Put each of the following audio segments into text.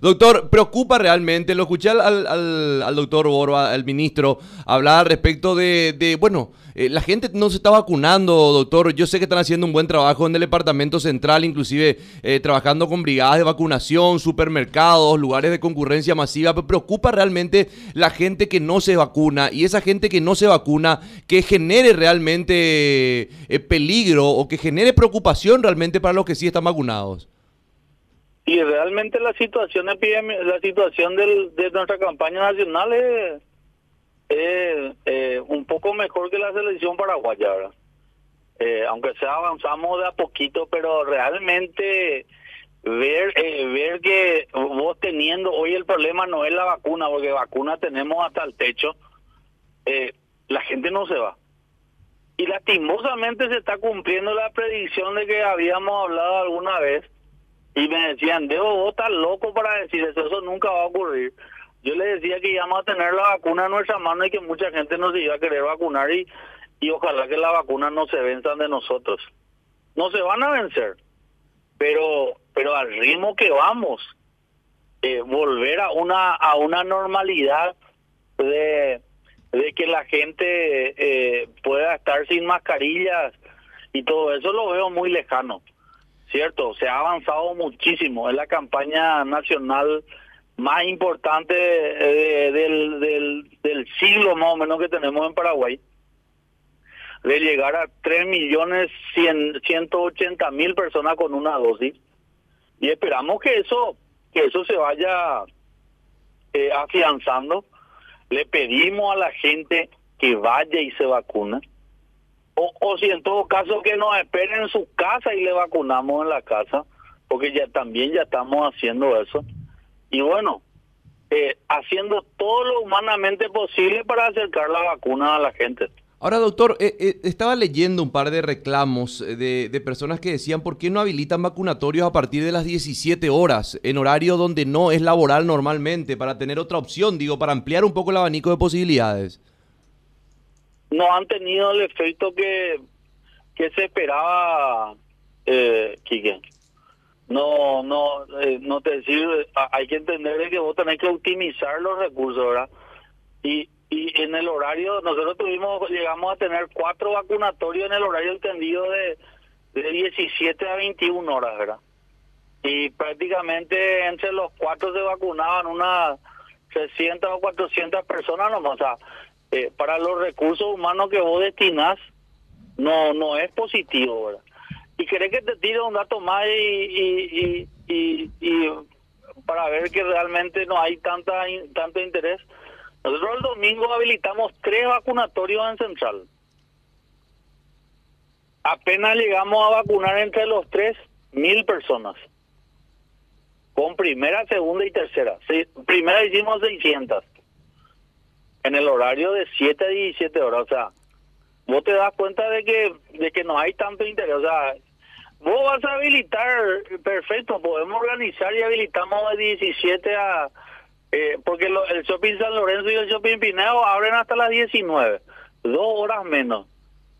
Doctor, preocupa realmente, lo escuché al, al, al doctor Borba, al ministro, hablar respecto de, de bueno, eh, la gente no se está vacunando, doctor, yo sé que están haciendo un buen trabajo en el departamento central, inclusive eh, trabajando con brigadas de vacunación, supermercados, lugares de concurrencia masiva, pero preocupa realmente la gente que no se vacuna y esa gente que no se vacuna, que genere realmente eh, peligro o que genere preocupación realmente para los que sí están vacunados. Y realmente la situación la situación de nuestra campaña nacional es, eh, un poco mejor que la selección paraguaya, eh, aunque sea avanzamos de a poquito, pero realmente ver eh, ver que vos teniendo hoy el problema no es la vacuna, porque vacuna tenemos hasta el techo, la gente no se va. Y lastimosamente se está cumpliendo la predicción de que habíamos hablado alguna vez y me decían, Debo, vos estás loco para decir eso, eso nunca va a ocurrir. Yo le decía que íbamos a tener la vacuna en nuestra mano y que mucha gente nos iba a querer vacunar y, y ojalá que la vacuna no se venzan de nosotros. No se van a vencer, pero pero al ritmo que vamos, eh, volver a una a una normalidad de, de que la gente eh, pueda estar sin mascarillas y todo eso lo veo muy lejano. Cierto, se ha avanzado muchísimo. Es la campaña nacional más importante eh, del, del, del siglo más o menos que tenemos en Paraguay. De llegar a 3 millones 180 mil personas con una dosis. Y esperamos que eso, que eso se vaya eh, afianzando. Le pedimos a la gente que vaya y se vacune o, si en todo caso que nos esperen en su casa y le vacunamos en la casa, porque ya también ya estamos haciendo eso. Y bueno, eh, haciendo todo lo humanamente posible para acercar la vacuna a la gente. Ahora, doctor, eh, eh, estaba leyendo un par de reclamos de, de, personas que decían por qué no habilitan vacunatorios a partir de las 17 horas, en horario donde no es laboral normalmente, para tener otra opción, digo, para ampliar un poco el abanico de posibilidades no han tenido el efecto que, que se esperaba, eh. No, no, eh, no te sirve. Hay que entender que vos tenés que optimizar los recursos, ¿verdad? Y, y en el horario, nosotros tuvimos, llegamos a tener cuatro vacunatorios en el horario entendido de, de 17 a 21 horas, ¿verdad? Y prácticamente entre los cuatro se vacunaban unas 300 o 400 personas nomás. O sea, eh, para los recursos humanos que vos destinás no no es positivo. Y querés que te tire un dato más y, y, y, para ver que realmente no hay tanta tanto interés. Nosotros el domingo habilitamos tres vacunatorios en Central. Apenas llegamos a vacunar entre los tres mil personas. Con primera, segunda y tercera. Sí, primera hicimos 600 en el horario de 7 a 17 horas. O sea, vos te das cuenta de que, de que no hay tanto interés. O sea, vos vas a habilitar, perfecto, podemos organizar y habilitamos de 17 a... Eh, porque el shopping San Lorenzo y el shopping Pineo abren hasta las 19, dos horas menos.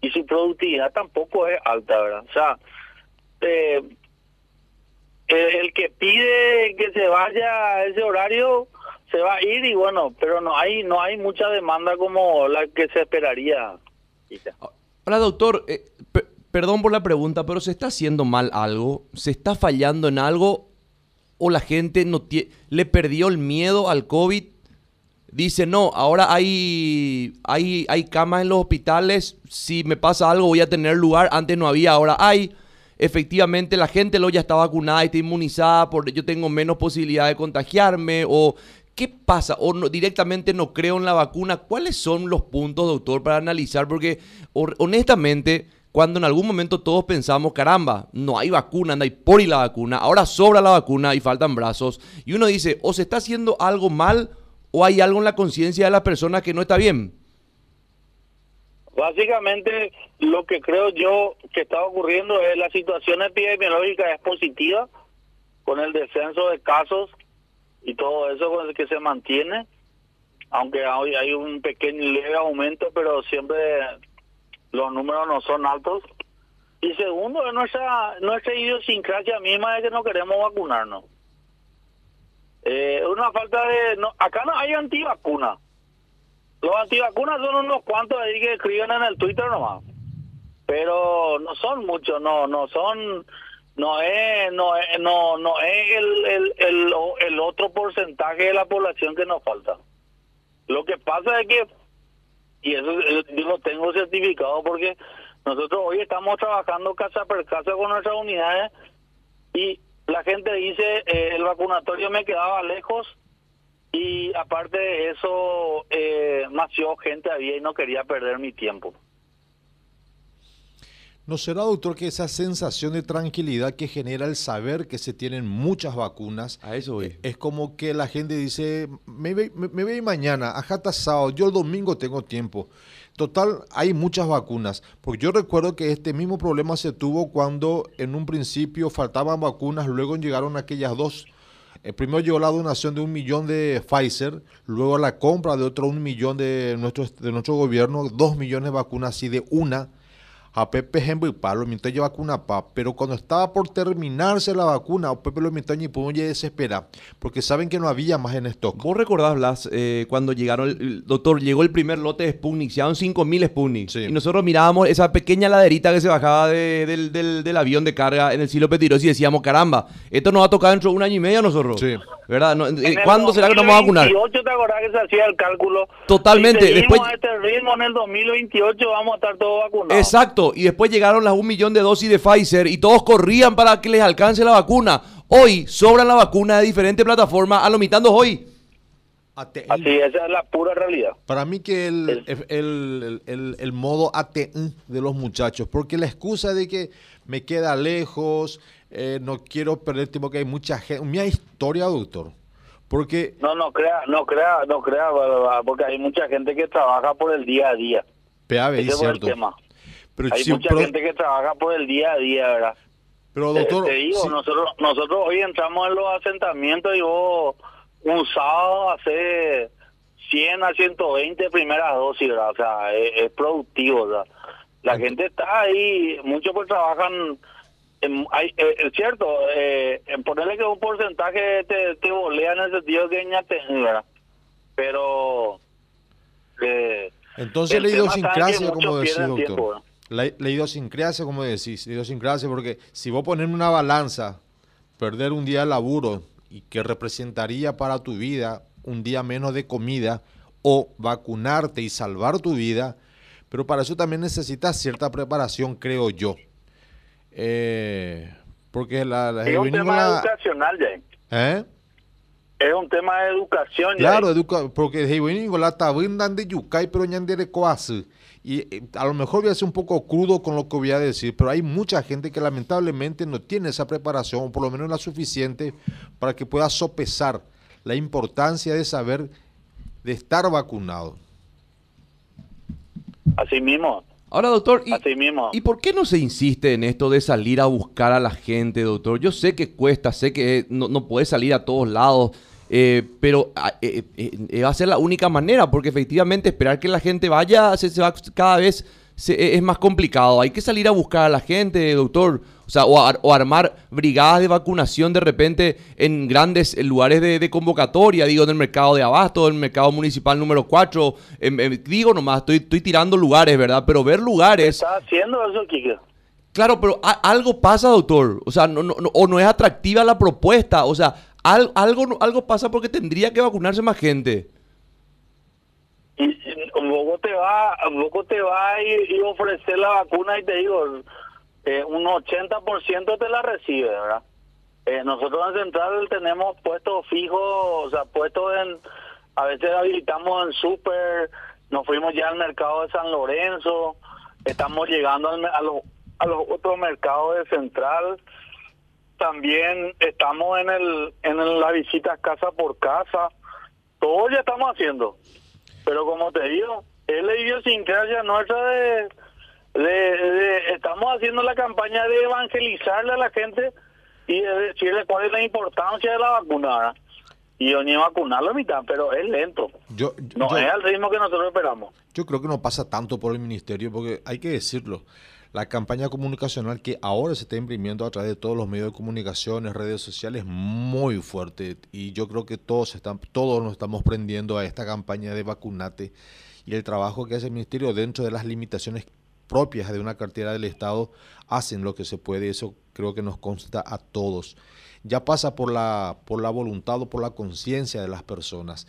Y su productividad tampoco es alta, ¿verdad? O sea, eh, el que pide que se vaya a ese horario se va a ir y bueno, pero no hay no hay mucha demanda como la que se esperaría. Hola doctor, eh, perdón por la pregunta, pero ¿se está haciendo mal algo? ¿Se está fallando en algo? ¿O la gente no le perdió el miedo al COVID? Dice, no, ahora hay, hay, hay camas en los hospitales, si me pasa algo voy a tener lugar, antes no había, ahora hay efectivamente la gente lo ya está vacunada y está inmunizada, por, yo tengo menos posibilidad de contagiarme, o ¿Qué pasa? O no, directamente no creo en la vacuna. ¿Cuáles son los puntos, doctor, para analizar? Porque honestamente, cuando en algún momento todos pensamos, caramba, no hay vacuna, anda y por y la vacuna, ahora sobra la vacuna y faltan brazos. Y uno dice, o se está haciendo algo mal o hay algo en la conciencia de la persona que no está bien. Básicamente, lo que creo yo que está ocurriendo es la situación epidemiológica es positiva con el descenso de casos y todo eso que se mantiene, aunque hoy hay un pequeño leve aumento, pero siempre los números no son altos. Y segundo, es nuestra, nuestra idiosincrasia misma de que no queremos vacunarnos. Eh, una falta de... No, acá no hay antivacunas. Los antivacunas son unos cuantos ahí que escriben en el Twitter nomás. Pero no son muchos, no, no son... No es, no es, no, no es el, el, el, el otro porcentaje de la población que nos falta. Lo que pasa es que, y eso yo lo tengo certificado porque nosotros hoy estamos trabajando casa por casa con nuestras unidades y la gente dice, eh, el vacunatorio me quedaba lejos y aparte de eso, eh, nació gente había y no quería perder mi tiempo. ¿No será, doctor, que esa sensación de tranquilidad que genera el saber que se tienen muchas vacunas, a eso es como que la gente dice, me, ve, me, mañana, ajá, sábado, yo el domingo tengo tiempo. Total, hay muchas vacunas, porque yo recuerdo que este mismo problema se tuvo cuando en un principio faltaban vacunas, luego llegaron aquellas dos. Eh, primero llegó la donación de un millón de Pfizer, luego la compra de otro un millón de nuestro, de nuestro gobierno, dos millones de vacunas así de una a Pepe Hembo y Pablo Mintoña lleva vacuna pa, pero cuando estaba por terminarse la vacuna, Pepe lo Mintoña y Puño desespera, porque saben que no había más en stock. ¿Vos recordás, Blas, eh, cuando llegaron, el, doctor, llegó el primer lote de Sputnik, se 5.000 Sputnik, y nosotros mirábamos esa pequeña laderita que se bajaba del, del, avión de carga en el silo Petiros y decíamos, caramba, esto nos va a tocar dentro de un año y medio a nosotros. Sí. ¿Verdad? Eh, ¿Cuándo será que nos vamos a vacunar? En el 2028 te acordás que se hacía el cálculo. Totalmente. Si Después... a este ritmo en el 2028 vamos a estar todos vacunados. Exacto y después llegaron las un millón de dosis de Pfizer y todos corrían para que les alcance la vacuna. Hoy sobran la vacuna de diferentes plataformas a lo mitad hoy. Así, esa es la pura realidad. Para mí que el, el, el, el, modo ATN de los muchachos, porque la excusa de que me queda lejos, eh, no quiero perder tiempo, que hay mucha gente, mi historia, doctor, porque... No, no crea, no crea, no crea, porque hay mucha gente que trabaja por el día a día. PAB, es cierto. Hay mucha gente que trabaja por el día a día, ¿verdad? Pero doctor, te, digo, nosotros nosotros hoy entramos en los asentamientos y vos un sábado hace 100 a 120 primeras dosis, ¿verdad? O sea, es, productivo, ¿verdad? La gente está ahí, muchos pues trabajan, hay, eh, es cierto, eh, en ponerle que un porcentaje te, te volea en el sentido que te, ¿verdad? Pero... Eh, Entonces la idiosincrasia, como decía doctor. La, idiosincrasia, como decís, la idiosincrasia, porque si vos pones una balanza, perder un día de laburo y que representaría para tu vida un día menos de comida, o vacunarte y salvar tu vida, pero para eso también necesitas cierta preparación, creo yo. Eh, porque la, la es un tema educacional, ¿Eh? Es un tema de educación. Claro, educa porque la tabindan de yucay, pero de coase y eh, a lo mejor voy a ser un poco crudo con lo que voy a decir, pero hay mucha gente que lamentablemente no tiene esa preparación, o por lo menos la suficiente, para que pueda sopesar la importancia de saber de estar vacunado. Así mismo. Ahora, doctor, ¿y, Así mismo. ¿y por qué no se insiste en esto de salir a buscar a la gente, doctor? Yo sé que cuesta, sé que no, no puede salir a todos lados, eh, pero ah, eh, eh, va a ser la única manera, porque efectivamente esperar que la gente vaya se, va cada vez es más complicado. Hay que salir a buscar a la gente, doctor. O sea, o, armar brigadas de vacunación de repente en grandes lugares de, convocatoria, digo, en el mercado de abasto, en el mercado municipal número 4. digo nomás, estoy, estoy tirando lugares, ¿verdad? Pero ver lugares... ¿Está haciendo eso, Kike? Claro, pero algo pasa, doctor. O sea, no, no, o no es atractiva la propuesta. O sea, algo, algo pasa porque tendría que vacunarse más gente. Y, luego te va, luego te va y, ofrecer la vacuna y te digo, eh, un 80% te la recibe, ¿verdad? Eh, nosotros en Central tenemos puestos fijos, o sea, puestos en, a veces habilitamos en Super, nos fuimos ya al mercado de San Lorenzo, estamos llegando a los, a los otros mercados de Central, también estamos en el en la visita casa por casa. Todo ya estamos haciendo. Pero como te digo, es la idiosincrasia nuestra de, de, estamos haciendo la campaña de evangelizarle a la gente y de decirle cuál es la importancia de la vacuna. Y yo ni vacunarlo a mitad, pero es lento. Yo, no es al ritmo que nosotros esperamos. Yo creo que no pasa tanto por el ministerio, porque hay que decirlo La campaña comunicacional que ahora se está imprimiendo a través de todos los medios de comunicación, redes sociales, muy fuerte. Y yo creo que todos, están, todos nos estamos prendiendo a esta campaña de vacunate y el trabajo que hace el Ministerio dentro de las limitaciones propias de una cartera del Estado hacen lo que se puede. Eso creo que nos consta a todos. Ya pasa por la, por la voluntad o por la conciencia de las personas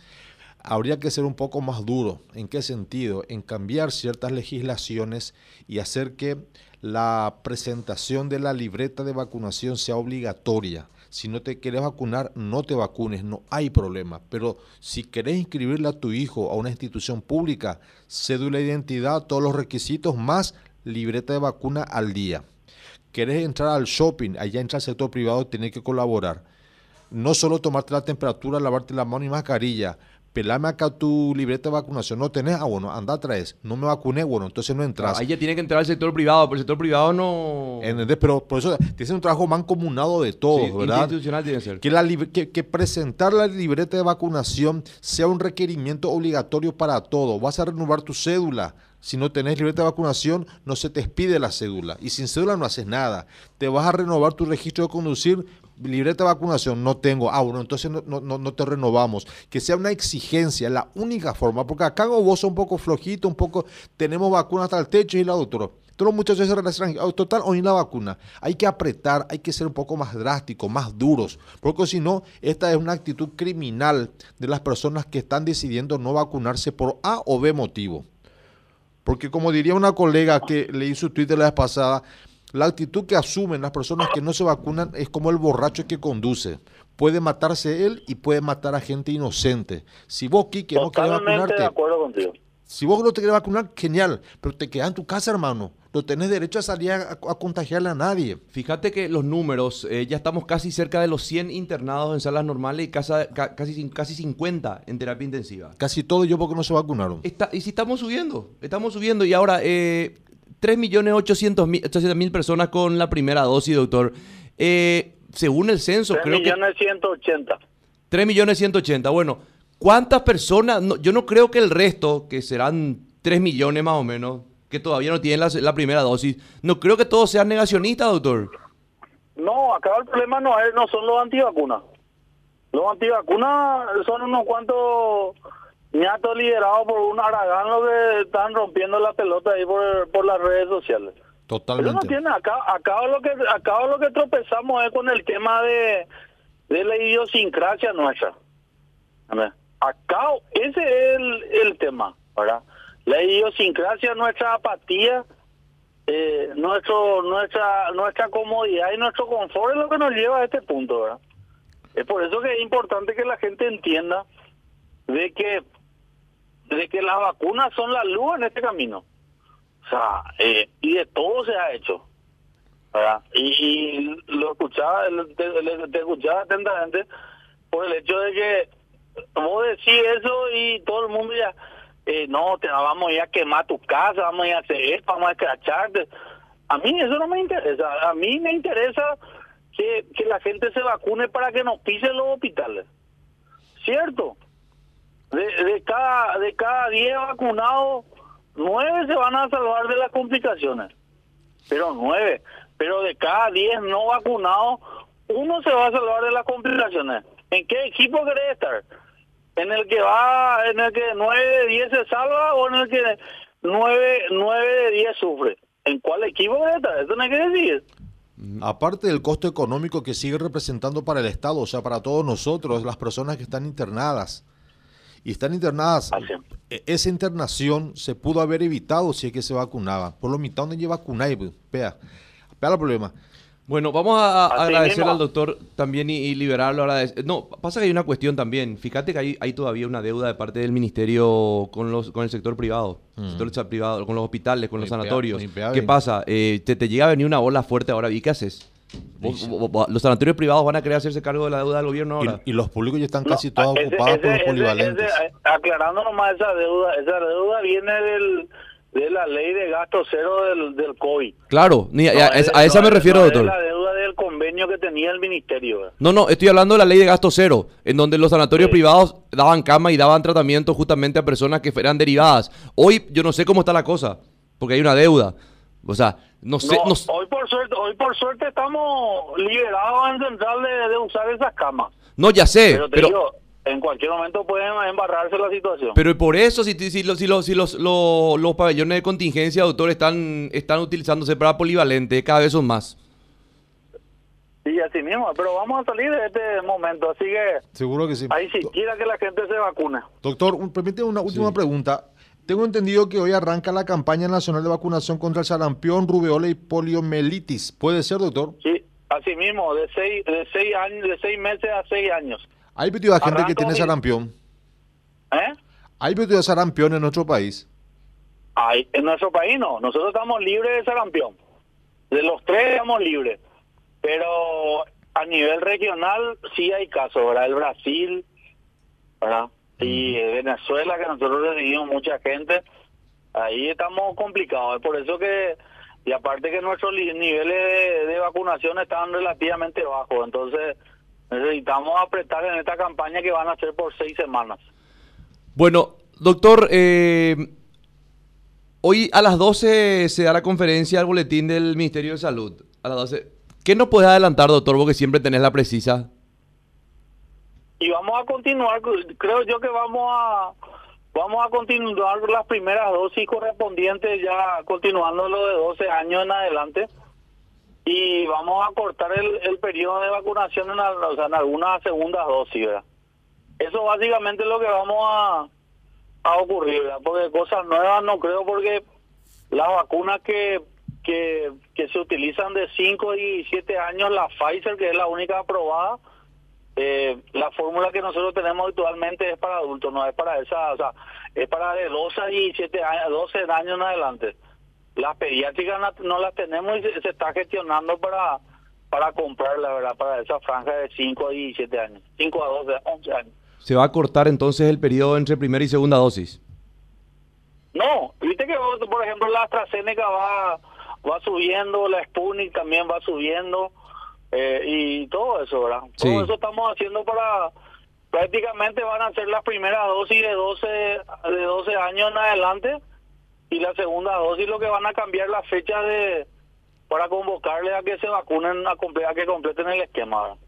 habría que ser un poco más duro. ¿En qué sentido? En cambiar ciertas legislaciones y hacer que la presentación de la libreta de vacunación sea obligatoria. Si no te quieres vacunar, no te vacunes, no hay problema. Pero si querés inscribirle a tu hijo a una institución pública, cédula de identidad, todos los requisitos, más libreta de vacuna al día. Querés entrar al shopping, allá entra el sector privado, tiene que colaborar. No solo tomarte la temperatura, lavarte la mano y mascarilla, pelame acá tu libreta de vacunación, no tenés, ah, bueno, anda a traer, no me vacuné, bueno, entonces no entras. ahí ya tiene que entrar al sector privado, pero el sector privado no... Pero por eso tiene un trabajo mancomunado de todos, ¿verdad? institucional tiene que ser. Que, la, que, presentar la libreta de vacunación sea un requerimiento obligatorio para todo. Vas a renovar tu cédula, si no tenés libreta de vacunación, no se te expide la cédula. Y sin cédula no haces nada. Te vas a renovar tu registro de conducir, libreta de vacunación no tengo. Ah, bueno, entonces no, no, no te renovamos. Que sea una exigencia, la única forma. Porque acá vos sos un poco flojito, un poco, tenemos vacunas hasta el techo y la doctora. Todos los muchachos se oh, total, hoy la vacuna. Hay que apretar, hay que ser un poco más drásticos, más duros, porque si no, esta es una actitud criminal de las personas que están decidiendo no vacunarse por A o B motivo. Porque como diría una colega que leí su Twitter la vez pasada, la actitud que asumen las personas que no se vacunan es como el borracho que conduce. Puede matarse él y puede matar a gente inocente. Si vos, Kike, no querés vacunarte. De acuerdo contigo. Si vos no te querés vacunar, genial. Pero te quedas en tu casa, hermano. No tenés derecho a salir a, contagiarle a nadie. Fíjate que los números, eh, ya estamos casi cerca de los 100 internados en salas normales y casa, casi, casi 50 en terapia intensiva. Casi todo yo porque no se vacunaron. Está, y si estamos subiendo, estamos subiendo. Y ahora, eh, 3.800.000 personas con la primera dosis, doctor. Eh, según el censo, 3 creo millones que... 180. 3 millones 180. Bueno, ¿cuántas personas? yo no creo que el resto, que serán 3 millones más o menos, que todavía no tienen la, primera dosis, no creo que todos sean negacionistas, doctor. No, acá el problema no, es, no son los antivacunas. Los antivacunas son unos cuantos ñato liderado por un aragán lo que están rompiendo la pelota ahí por, por las redes sociales. Totalmente. Pero no tiene, acá, acá lo que acá lo que tropezamos es con el tema de, de la idiosincrasia nuestra. Acá ese es el, el tema, ¿verdad? La idiosincrasia, nuestra apatía, eh, nuestro nuestra nuestra comodidad y nuestro confort es lo que nos lleva a este punto, ¿verdad? Es por eso que es importante que la gente entienda de que de que las vacunas son la luz en este camino. O sea, eh, y de todo se ha hecho. ¿verdad? Y, lo escuchaba, te, escuchaba atentamente por el hecho de que vos decís eso y todo el mundo ya, eh, no, te vamos a ir a quemar tu casa, vamos a ir a hacer esto, vamos a escracharte. A mí eso no me interesa. A mí me interesa que, que la gente se vacune para que nos pisen los hospitales. ¿Cierto? De, de cada de cada 10 vacunados, 9 se van a salvar de las complicaciones. Pero 9, pero de cada 10 no vacunados, uno se va a salvar de las complicaciones. ¿En qué equipo querés estar? ¿En el que va, en el que 9 de 10 se salva o en el que 9, 9 de 10 sufre? ¿En cuál equipo querés estar? Eso no hay que decir. Mm, aparte del costo económico que sigue representando para el Estado, o sea, para todos nosotros, las personas que están internadas, y están internadas. E, esa internación se pudo haber evitado si es que se vacunaba. Por lo mitad donde lleva vacunar, vea, vea el problema. Bueno, vamos a, agradecerle al doctor también y, liberarlo. No, pasa que hay una cuestión también. Fíjate que hay, hay, todavía una deuda de parte del ministerio con los con el sector privado, mm. sector privado con los hospitales, con los sanatorios. ¿Qué pasa? Eh, te, te llega a venir una bola fuerte ahora. ¿Y qué haces? Los sanatorios privados van a querer hacerse cargo de la deuda del gobierno ahora. Y, los públicos ya están casi todos ocupados por los polivalentes. Eh, aclarando nomás esa deuda, esa deuda viene del, de la ley de gasto cero del, del COVID. Claro, a, esa me refiero, doctor. la deuda del convenio que tenía el ministerio. No, no, estoy hablando de la ley de gasto cero, en donde los sanatorios privados daban cama y daban tratamiento justamente a personas que eran derivadas. Hoy yo no sé cómo está la cosa, porque hay una deuda. O sea, no sé... No, no- hoy por suerte, hoy por suerte estamos liberados en central de, de usar esas camas. no, ya sé, Pero te pero... digo, en cualquier momento pueden embarrarse la situación. Pero por eso, si, si, los- si, los, si los, los, los pabellones de contingencia, doctor, están, están utilizándose para polivalente, cada vez son más. Y así mismo, pero vamos a salir de este momento, así que Seguro que sí. ahí sí, quiera que la gente se vacune. Doctor, permíteme una última Sí. pregunta. Tengo entendido que hoy arranca la campaña nacional de vacunación contra el sarampión, rubeola y poliomielitis. ¿Puede ser, doctor? Sí, así mismo, de seis, de seis años, de seis meses a seis años. Hay pedido a gente que tiene hoy. sarampión. ¿Eh? Hay pedido a sarampión en nuestro país. Ay, en nuestro país no, nosotros estamos libres de sarampión. De los tres estamos libres. Pero a nivel regional sí hay casos, ¿verdad? El Brasil, ¿verdad? Y Venezuela, que nosotros recibimos mucha gente, ahí estamos complicados. Es por eso que, y aparte que nuestros niveles de, de vacunación están relativamente bajos, entonces necesitamos apretar en esta campaña que van a ser por seis semanas. Bueno, doctor, eh, hoy a las 12 se da la conferencia al boletín del Ministerio de Salud. A las 12. ¿Qué nos puede adelantar, doctor? Porque siempre tenés la precisa. Y vamos a continuar creo yo que vamos a vamos a continuar las primeras dosis correspondientes ya continuando lo de 12 años en adelante y vamos a cortar el, periodo de vacunación en, o sea, en algunas segundas dosis ¿verdad? eso básicamente es lo que vamos a a ocurrir porque cosas nuevas no creo porque las vacunas que que, que se utilizan de 5 y 7 años la Pfizer que es la única aprobada eh, la fórmula que nosotros tenemos actualmente es para adultos, no es para esa, o sea, es para de 12 a 17 años, 12 años en adelante. Las pediátricas no, las tenemos y se, se está gestionando para para comprar, la verdad, para esa franja de 5 a 17 años, 5 a 12, 11 años. Se va a cortar entonces el periodo entre primera y segunda dosis. No, viste que por ejemplo la AstraZeneca va va subiendo, la Sputnik también va subiendo eh, y todo eso, ¿verdad? Sí. Todo eso estamos haciendo para prácticamente van a ser las primeras dosis de 12 de 12 años en adelante y la segunda dosis lo que van a cambiar la fecha de para convocarle a que se vacunen a, que completen el esquema. ¿verdad?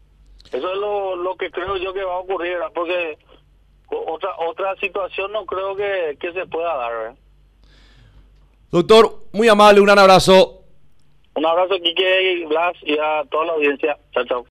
Eso es lo, lo que creo yo que va a ocurrir, ¿verdad? porque otra otra situación no creo que, que se pueda dar. ¿verdad? Doctor, muy amable, un gran abrazo. Un abrazo, Quique Blas, y a toda la audiencia. Chao, chao.